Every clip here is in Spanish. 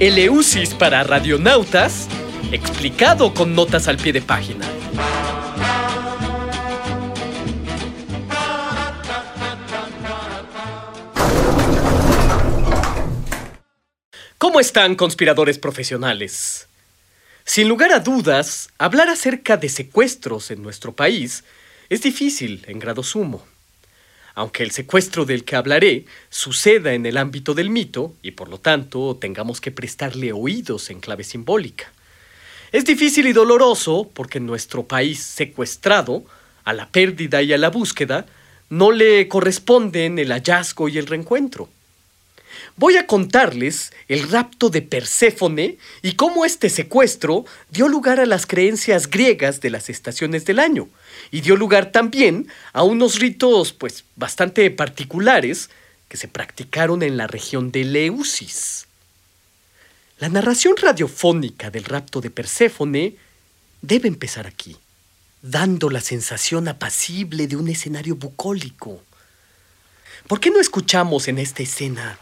Eleusis para radionautas, explicado con notas al pie de página. ¿Cómo están, conspiradores profesionales? Sin lugar a dudas, hablar acerca de secuestros en nuestro país es difícil en grado sumo. Aunque el secuestro del que hablaré suceda en el ámbito del mito y por lo tanto tengamos que prestarle oídos en clave simbólica. Es difícil y doloroso porque en nuestro país secuestrado, a la pérdida y a la búsqueda, no le corresponden el hallazgo y el reencuentro. Voy a contarles el rapto de Perséfone y cómo este secuestro dio lugar a las creencias griegas de las estaciones del año y dio lugar también a unos ritos pues bastante particulares que se practicaron en la región de Leusis. La narración radiofónica del rapto de Perséfone debe empezar aquí, dando la sensación apacible de un escenario bucólico. ¿Por qué no escuchamos en esta escena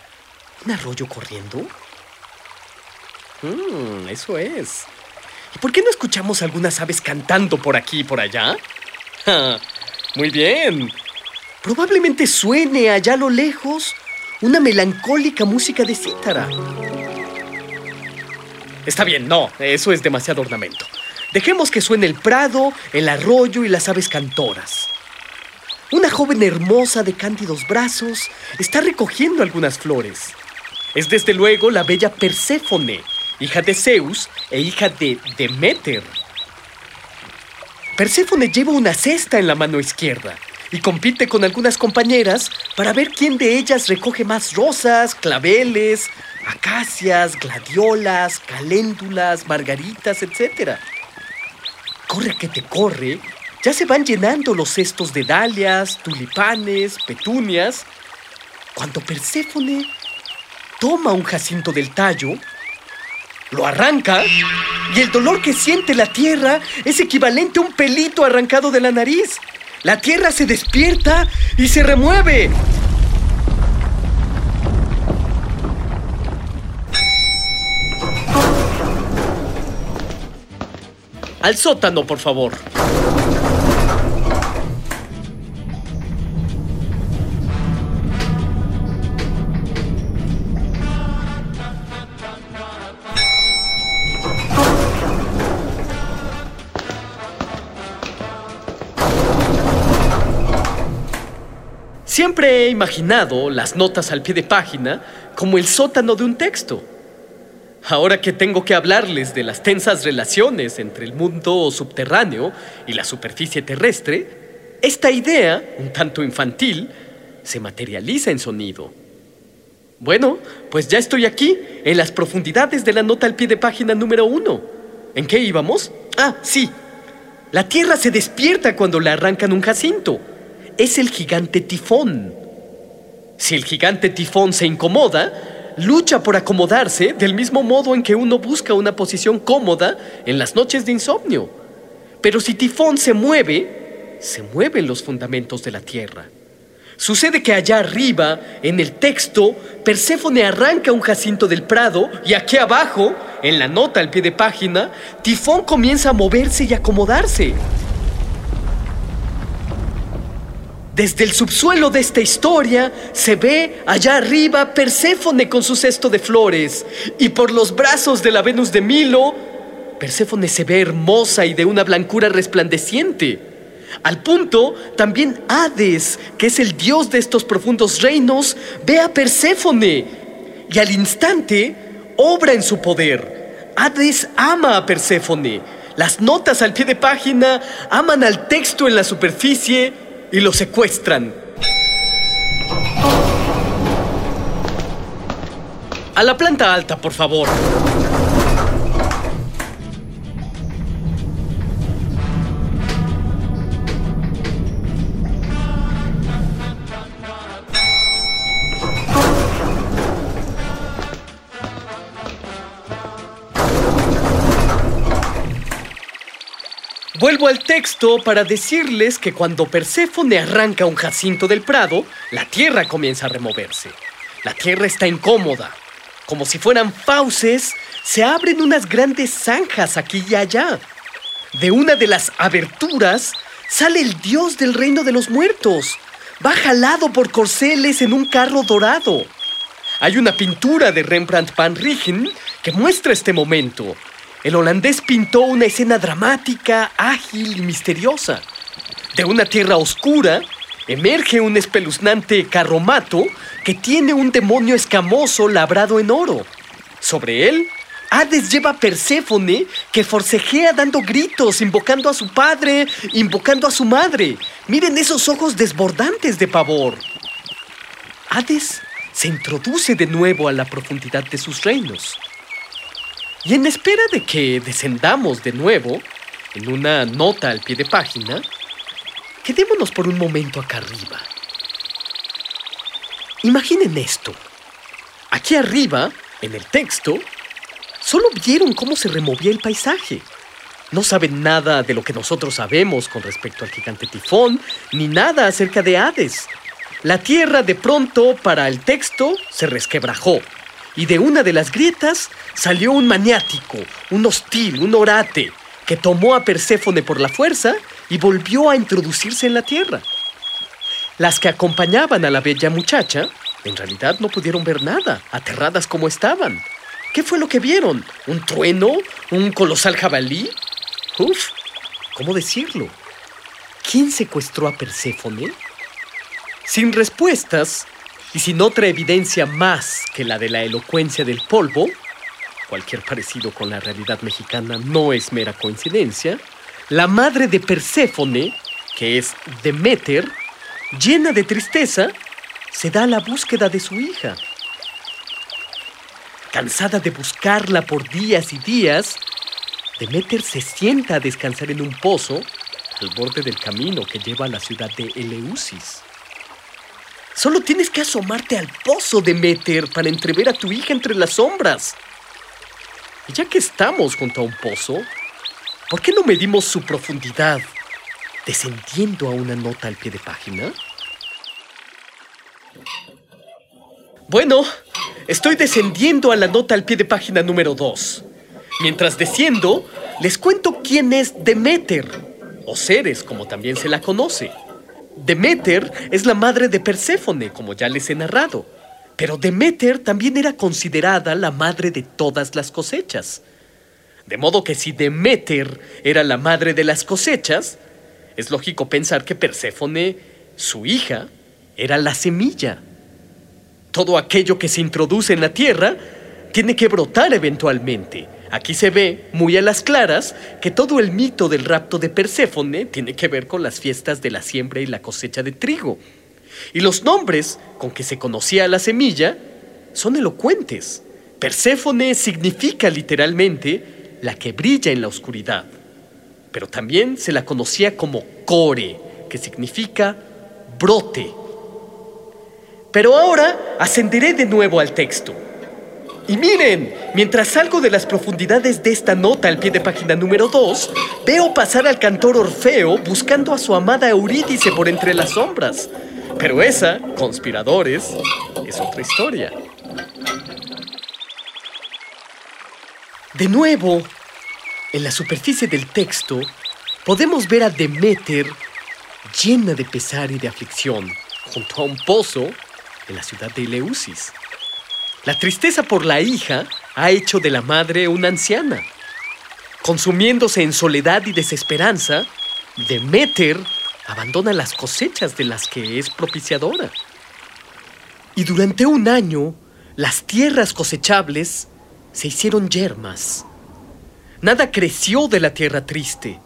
¿Un arroyo corriendo? Mmm, eso es. ¿Y por qué no escuchamos algunas aves cantando por aquí y por allá? muy bien. Probablemente suene allá a lo lejos una melancólica música de cítara. Está bien, no, eso es demasiado ornamento. Dejemos que suene el prado, el arroyo y las aves cantoras. Una joven hermosa de cándidos brazos está recogiendo algunas flores. Es desde luego la bella Perséfone, hija de Zeus e hija de Demeter. Perséfone lleva una cesta en la mano izquierda y compite con algunas compañeras para ver quién de ellas recoge más rosas, claveles, acacias, gladiolas, caléndulas, margaritas, etc. Corre que te corre, ya se van llenando los cestos de dalias, tulipanes, petunias, cuando Perséfone toma un jacinto del tallo, lo arranca y el dolor que siente la tierra es equivalente a un pelito arrancado de la nariz. La tierra se despierta y se remueve. Al sótano, por favor. Siempre he imaginado las notas al pie de página como el sótano de un texto. Ahora que tengo que hablarles de las tensas relaciones entre el mundo subterráneo y la superficie terrestre, esta idea, un tanto infantil, se materializa en sonido. Bueno, pues ya estoy aquí, en las profundidades de la nota al pie de página número uno. ¿En qué íbamos? Ah, sí. La Tierra se despierta cuando le arrancan un jacinto es el gigante tifón. Si el gigante tifón se incomoda, lucha por acomodarse del mismo modo en que uno busca una posición cómoda en las noches de insomnio. Pero si tifón se mueve, se mueven los fundamentos de la tierra. Sucede que allá arriba, en el texto, Perséfone arranca un jacinto del prado y aquí abajo, en la nota al pie de página, Tifón comienza a moverse y acomodarse. Desde el subsuelo de esta historia se ve allá arriba Perséfone con su cesto de flores y por los brazos de la Venus de Milo, Perséfone se ve hermosa y de una blancura resplandeciente. Al punto, también Hades, que es el dios de estos profundos reinos, ve a Perséfone y al instante obra en su poder. Hades ama a Perséfone. Las notas al pie de página aman al texto en la superficie y lo secuestran. A la planta alta, por favor. Vuelvo al texto para decirles que cuando Perséfone arranca un jacinto del prado, la tierra comienza a removerse. La tierra está incómoda. Como si fueran fauces, se abren unas grandes zanjas aquí y allá. De una de las aberturas sale el dios del reino de los muertos. Va jalado por corceles en un carro dorado. Hay una pintura de Rembrandt van Rijn que muestra este momento. El holandés pintó una escena dramática, ágil y misteriosa. De una tierra oscura emerge un espeluznante carromato que tiene un demonio escamoso labrado en oro. Sobre él, Hades lleva a Perséfone que forcejea dando gritos, invocando a su padre, invocando a su madre. Miren esos ojos desbordantes de pavor. Hades se introduce de nuevo a la profundidad de sus reinos. Y en espera de que descendamos de nuevo, en una nota al pie de página, quedémonos por un momento acá arriba. Imaginen esto. Aquí arriba, en el texto, solo vieron cómo se removía el paisaje. No saben nada de lo que nosotros sabemos con respecto al gigante tifón, ni nada acerca de Hades. La tierra de pronto, para el texto, se resquebrajó y de una de las grietas salió un maniático, un hostil, un orate, que tomó a Perséfone por la fuerza y volvió a introducirse en la tierra. Las que acompañaban a la bella muchacha, en realidad no pudieron ver nada, aterradas como estaban. ¿Qué fue lo que vieron? ¿Un trueno? ¿Un colosal jabalí? Uf, ¿cómo decirlo? ¿Quién secuestró a Perséfone? Sin respuestas, y sin otra evidencia más que la de la elocuencia del polvo, cualquier parecido con la realidad mexicana no es mera coincidencia, la madre de Perséfone, que es Demeter, llena de tristeza, se da a la búsqueda de su hija. Cansada de buscarla por días y días, Demeter se sienta a descansar en un pozo al borde del camino que lleva a la ciudad de Eleusis. Solo tienes que asomarte al pozo de Meter para entrever a tu hija entre las sombras. Y ya que estamos junto a un pozo, ¿por qué no medimos su profundidad descendiendo a una nota al pie de página? Bueno, estoy descendiendo a la nota al pie de página número 2. Mientras desciendo, les cuento quién es Demeter, o Ceres como también se la conoce. Demeter es la madre de Perséfone, como ya les he narrado. Pero Demeter también era considerada la madre de todas las cosechas. De modo que si Demeter era la madre de las cosechas, es lógico pensar que Perséfone, su hija, era la semilla. Todo aquello que se introduce en la tierra tiene que brotar eventualmente. Aquí se ve muy a las claras que todo el mito del rapto de Perséfone tiene que ver con las fiestas de la siembra y la cosecha de trigo. Y los nombres con que se conocía la semilla son elocuentes. Perséfone significa literalmente la que brilla en la oscuridad. Pero también se la conocía como Core, que significa brote. Pero ahora ascenderé de nuevo al texto. Y miren, mientras salgo de las profundidades de esta nota al pie de página número 2, veo pasar al cantor Orfeo buscando a su amada Eurídice por entre las sombras. Pero esa, conspiradores, es otra historia. De nuevo, en la superficie del texto, podemos ver a Demeter llena de pesar y de aflicción, junto a un pozo en la ciudad de Eleusis. La tristeza por la hija ha hecho de la madre una anciana. Consumiéndose en soledad y desesperanza, Demeter abandona las cosechas de las que es propiciadora. Y durante un año, las tierras cosechables se hicieron yermas. Nada creció de la tierra triste.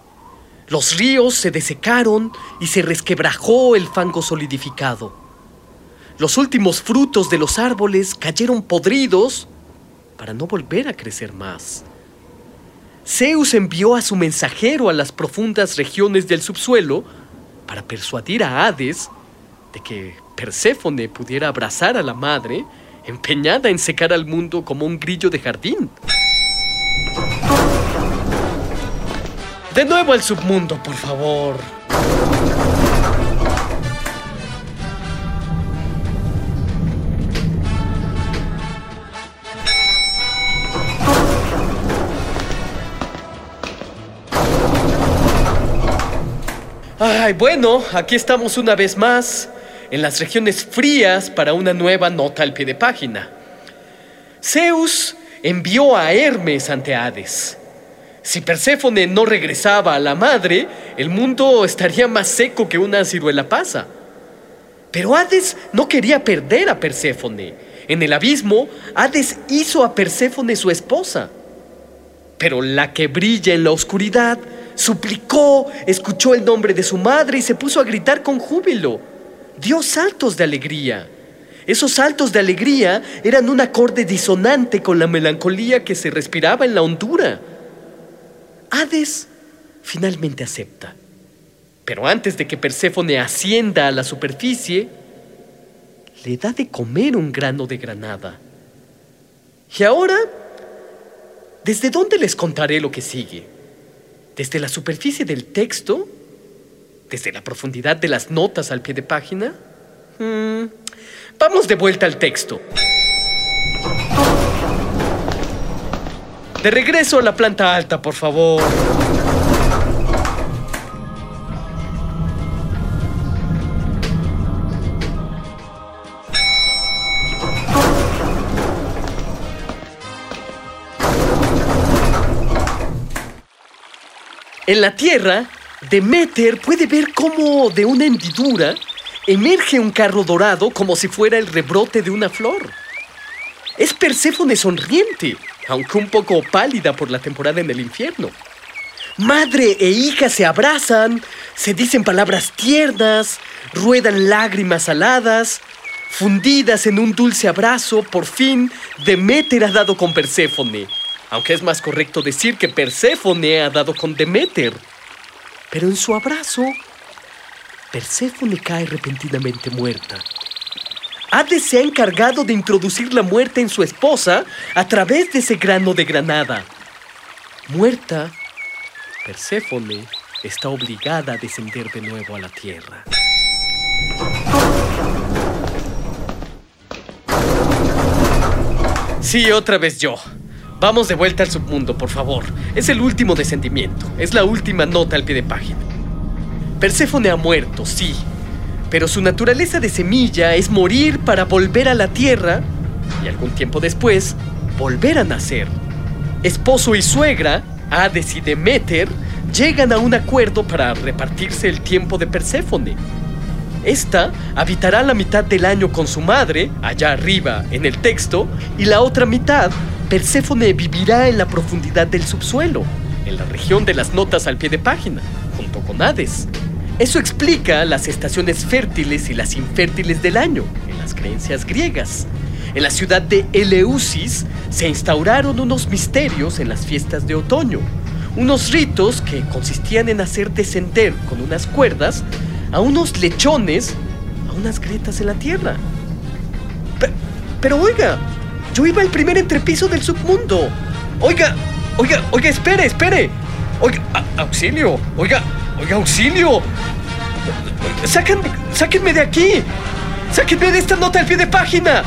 Los ríos se desecaron y se resquebrajó el fango solidificado. Los últimos frutos de los árboles cayeron podridos para no volver a crecer más. Zeus envió a su mensajero a las profundas regiones del subsuelo para persuadir a Hades de que Perséfone pudiera abrazar a la madre empeñada en secar al mundo como un grillo de jardín. De nuevo al submundo, por favor. Ay, bueno, aquí estamos una vez más en las regiones frías para una nueva nota al pie de página. Zeus envió a Hermes ante Hades. Si Perséfone no regresaba a la madre, el mundo estaría más seco que una ciruela pasa. Pero Hades no quería perder a Perséfone. En el abismo, Hades hizo a Perséfone su esposa. Pero la que brilla en la oscuridad suplicó, escuchó el nombre de su madre y se puso a gritar con júbilo. Dio saltos de alegría. Esos saltos de alegría eran un acorde disonante con la melancolía que se respiraba en la hondura. Hades finalmente acepta. Pero antes de que Perséfone ascienda a la superficie, le da de comer un grano de granada. Y ahora, ¿desde dónde les contaré lo que sigue? Desde la superficie del texto, desde la profundidad de las notas al pie de página. Mm, vamos de vuelta al texto. De regreso a la planta alta, por favor. En la Tierra, Demeter puede ver cómo de una hendidura emerge un carro dorado como si fuera el rebrote de una flor. Es Perséfone sonriente, aunque un poco pálida por la temporada en el infierno. Madre e hija se abrazan, se dicen palabras tiernas, ruedan lágrimas aladas, fundidas en un dulce abrazo, por fin Demeter ha dado con Perséfone aunque es más correcto decir que Perséfone ha dado con Demeter. Pero en su abrazo, Perséfone cae repentinamente muerta. Hades se ha encargado de introducir la muerte en su esposa a través de ese grano de granada. Muerta, Perséfone está obligada a descender de nuevo a la tierra. Sí, otra vez yo. Vamos de vuelta al submundo, por favor. Es el último descendimiento. Es la última nota al pie de página. Perséfone ha muerto, sí. Pero su naturaleza de semilla es morir para volver a la tierra y algún tiempo después volver a nacer. Esposo y suegra, Hades y Demeter, llegan a un acuerdo para repartirse el tiempo de Perséfone. Esta habitará la mitad del año con su madre, allá arriba en el texto, y la otra mitad Perséfone vivirá en la profundidad del subsuelo, en la región de las notas al pie de página, junto con Hades. Eso explica las estaciones fértiles y las infértiles del año, en las creencias griegas. En la ciudad de Eleusis se instauraron unos misterios en las fiestas de otoño, unos ritos que consistían en hacer descender con unas cuerdas a unos lechones a unas grietas en la tierra. Pero, pero oiga, yo iba al primer entrepiso del submundo. Oiga, oiga, oiga, espere, espere. Oiga, auxilio. Oiga, oiga, auxilio. Sáquenme, sáquenme de aquí. Sáquenme de esta nota al pie de página.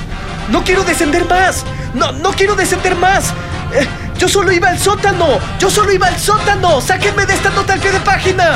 No quiero descender más. No, no quiero descender más. Eh, yo solo iba al sótano. Yo solo iba al sótano. Sáquenme de esta nota al pie de página.